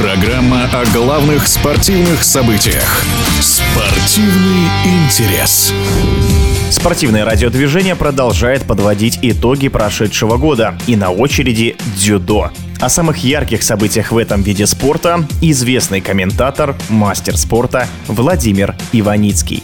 Программа о главных спортивных событиях. Спортивный интерес. Спортивное радиодвижение продолжает подводить итоги прошедшего года. И на очереди дзюдо. О самых ярких событиях в этом виде спорта известный комментатор, мастер спорта Владимир Иваницкий.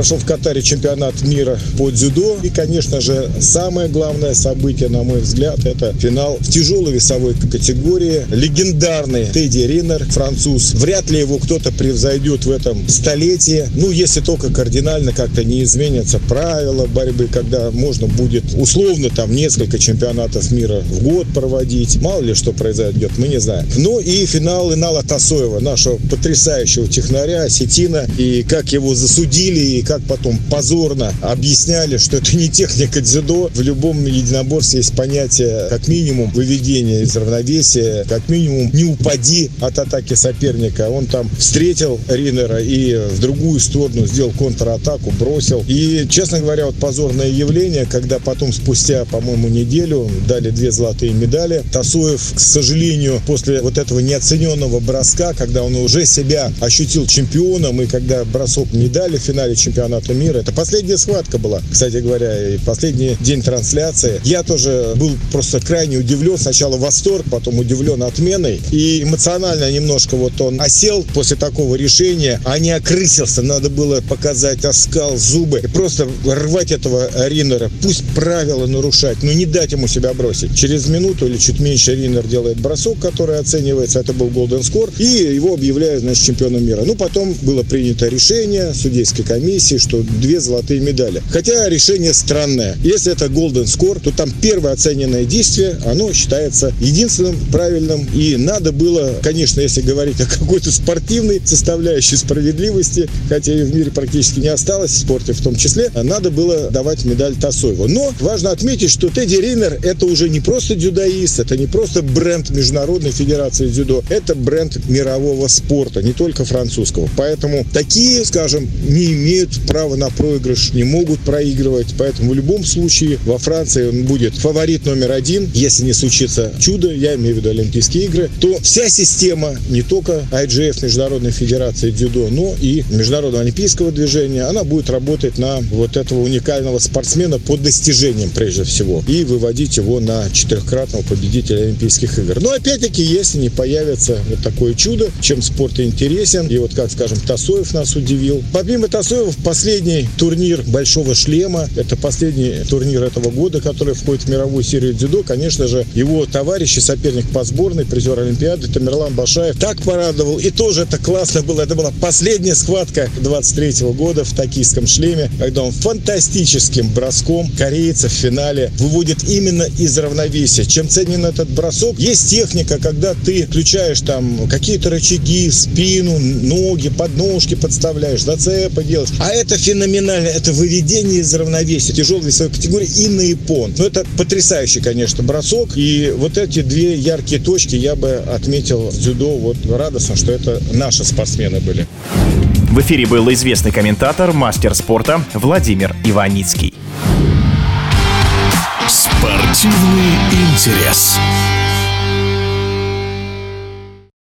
Прошел в Катаре чемпионат мира по дзюдо. И, конечно же, самое главное событие, на мой взгляд, это финал в тяжелой весовой категории. Легендарный Тедди Ринер, француз. Вряд ли его кто-то превзойдет в этом столетии. Ну, если только кардинально как-то не изменятся правила борьбы, когда можно будет условно там несколько чемпионатов мира в год проводить. Мало ли что произойдет, мы не знаем. Ну и финал Инала Тасоева, нашего потрясающего технаря, Сетина. И как его засудили, и как потом позорно объясняли, что это не техника дзюдо. В любом единоборстве есть понятие, как минимум, выведения из равновесия, как минимум, не упади от атаки соперника. Он там встретил Ринера и в другую сторону сделал контратаку, бросил. И, честно говоря, вот позорное явление, когда потом спустя, по-моему, неделю дали две золотые медали. Тасуев, к сожалению, после вот этого неоцененного броска, когда он уже себя ощутил чемпионом, и когда бросок не дали в финале чемпионата, чемпионата мира. Это последняя схватка была, кстати говоря, и последний день трансляции. Я тоже был просто крайне удивлен. Сначала восторг, потом удивлен отменой. И эмоционально немножко вот он осел после такого решения, а не окрысился. Надо было показать оскал, зубы. И просто рвать этого Ринера. Пусть правила нарушать, но не дать ему себя бросить. Через минуту или чуть меньше Ринер делает бросок, который оценивается. Это был Golden Score. И его объявляют, значит, чемпионом мира. Ну, потом было принято решение судейской комиссии комиссии, что две золотые медали. Хотя решение странное. Если это Golden Score, то там первое оцененное действие, оно считается единственным правильным. И надо было, конечно, если говорить о какой-то спортивной составляющей справедливости, хотя и в мире практически не осталось, в спорте в том числе, надо было давать медаль Тасоеву. Но важно отметить, что Тедди Рейнер это уже не просто дзюдоист, это не просто бренд Международной Федерации дзюдо, это бренд мирового спорта, не только французского. Поэтому такие, скажем, не имеют право на проигрыш, не могут проигрывать. Поэтому в любом случае во Франции он будет фаворит номер один. Если не случится чудо, я имею в виду Олимпийские игры, то вся система, не только IGF, Международной Федерации дзюдо, но и Международного олимпийского движения, она будет работать на вот этого уникального спортсмена по достижениям прежде всего и выводить его на четырехкратного победителя Олимпийских игр. Но опять-таки, если не появится вот такое чудо, чем спорт интересен, и вот как, скажем, Тасоев нас удивил. Помимо Тасоева, последний турнир Большого Шлема. Это последний турнир этого года, который входит в мировую серию дзюдо. Конечно же, его товарищ и соперник по сборной, призер Олимпиады Тамерлан Башаев так порадовал. И тоже это классно было. Это была последняя схватка 23 -го года в токийском шлеме, когда он фантастическим броском корейца в финале выводит именно из равновесия. Чем ценен этот бросок? Есть техника, когда ты включаешь там какие-то рычаги, спину, ноги, подножки подставляешь, зацепы делаешь. А это феноменально. Это выведение из равновесия тяжелой весовой категории и на япон. Ну, это потрясающий, конечно, бросок. И вот эти две яркие точки я бы отметил в дзюдо. Вот радостно, что это наши спортсмены были. В эфире был известный комментатор, мастер спорта Владимир Иваницкий. Спортивный интерес.